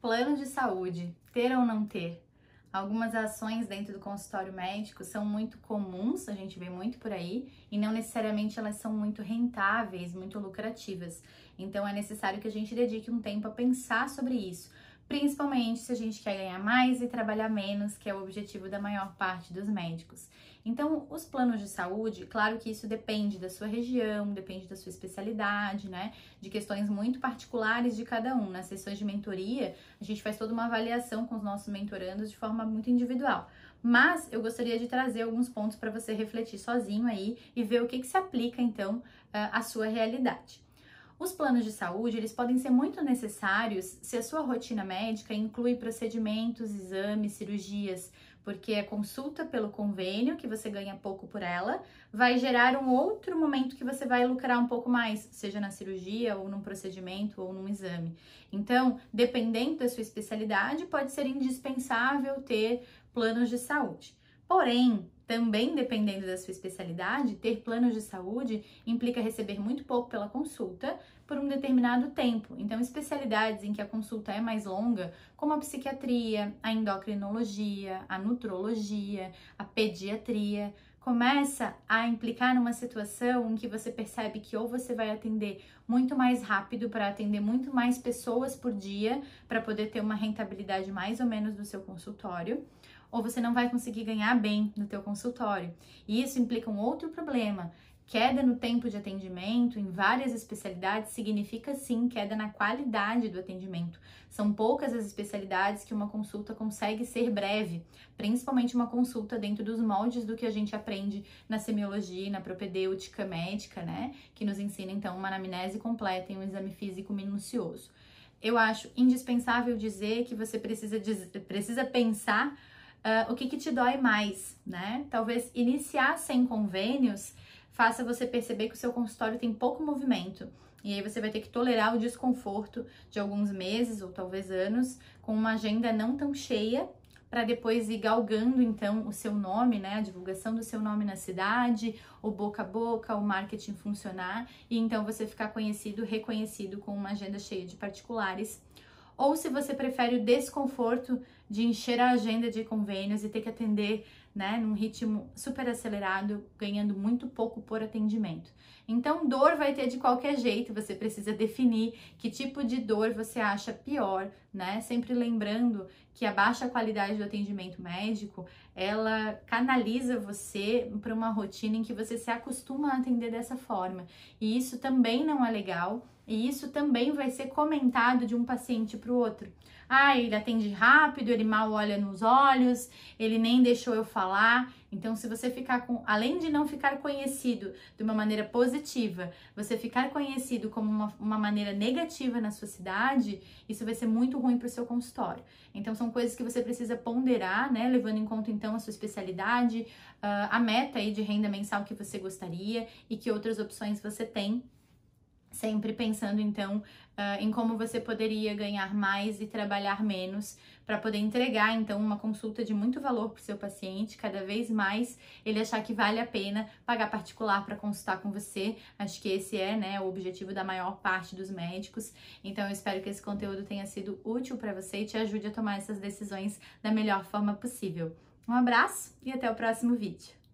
Plano de saúde, ter ou não ter? Algumas ações dentro do consultório médico são muito comuns, a gente vê muito por aí, e não necessariamente elas são muito rentáveis, muito lucrativas. Então é necessário que a gente dedique um tempo a pensar sobre isso, principalmente se a gente quer ganhar mais e trabalhar menos, que é o objetivo da maior parte dos médicos. Então, os planos de saúde, claro que isso depende da sua região, depende da sua especialidade, né? De questões muito particulares de cada um. Nas sessões de mentoria, a gente faz toda uma avaliação com os nossos mentorandos de forma muito individual. Mas eu gostaria de trazer alguns pontos para você refletir sozinho aí e ver o que, que se aplica então à sua realidade. Os planos de saúde, eles podem ser muito necessários se a sua rotina médica inclui procedimentos, exames, cirurgias, porque a consulta pelo convênio, que você ganha pouco por ela, vai gerar um outro momento que você vai lucrar um pouco mais, seja na cirurgia, ou num procedimento, ou num exame. Então, dependendo da sua especialidade, pode ser indispensável ter planos de saúde. Porém, também dependendo da sua especialidade, ter planos de saúde implica receber muito pouco pela consulta por um determinado tempo. Então, especialidades em que a consulta é mais longa, como a psiquiatria, a endocrinologia, a nutrologia, a pediatria, começa a implicar numa situação em que você percebe que ou você vai atender muito mais rápido para atender muito mais pessoas por dia para poder ter uma rentabilidade mais ou menos do seu consultório, ou você não vai conseguir ganhar bem no teu consultório. E isso implica um outro problema. Queda no tempo de atendimento em várias especialidades significa sim queda na qualidade do atendimento. São poucas as especialidades que uma consulta consegue ser breve, principalmente uma consulta dentro dos moldes do que a gente aprende na semiologia, na propedêutica médica, né? Que nos ensina então uma anamnese completa e um exame físico minucioso. Eu acho indispensável dizer que você precisa, precisa pensar uh, o que, que te dói mais, né? Talvez iniciar sem convênios faça você perceber que o seu consultório tem pouco movimento. E aí você vai ter que tolerar o desconforto de alguns meses ou talvez anos com uma agenda não tão cheia para depois ir galgando então o seu nome, né, a divulgação do seu nome na cidade, o boca a boca, o marketing funcionar e então você ficar conhecido, reconhecido com uma agenda cheia de particulares ou se você prefere o desconforto de encher a agenda de convênios e ter que atender né, num ritmo super acelerado, ganhando muito pouco por atendimento. Então, dor vai ter de qualquer jeito, você precisa definir que tipo de dor você acha pior, né? Sempre lembrando que a baixa qualidade do atendimento médico, ela canaliza você para uma rotina em que você se acostuma a atender dessa forma. E isso também não é legal, e isso também vai ser comentado de um paciente para o outro. Ah, ele atende rápido, ele mal olha nos olhos, ele nem deixou eu falar. Então, se você ficar com, além de não ficar conhecido de uma maneira positiva, você ficar conhecido como uma, uma maneira negativa na sua cidade, isso vai ser muito ruim para o seu consultório. Então, são coisas que você precisa ponderar, né? Levando em conta, então, a sua especialidade, uh, a meta aí de renda mensal que você gostaria e que outras opções você tem sempre pensando então uh, em como você poderia ganhar mais e trabalhar menos para poder entregar então uma consulta de muito valor para o seu paciente, cada vez mais ele achar que vale a pena pagar particular para consultar com você. Acho que esse é, né, o objetivo da maior parte dos médicos. Então eu espero que esse conteúdo tenha sido útil para você e te ajude a tomar essas decisões da melhor forma possível. Um abraço e até o próximo vídeo.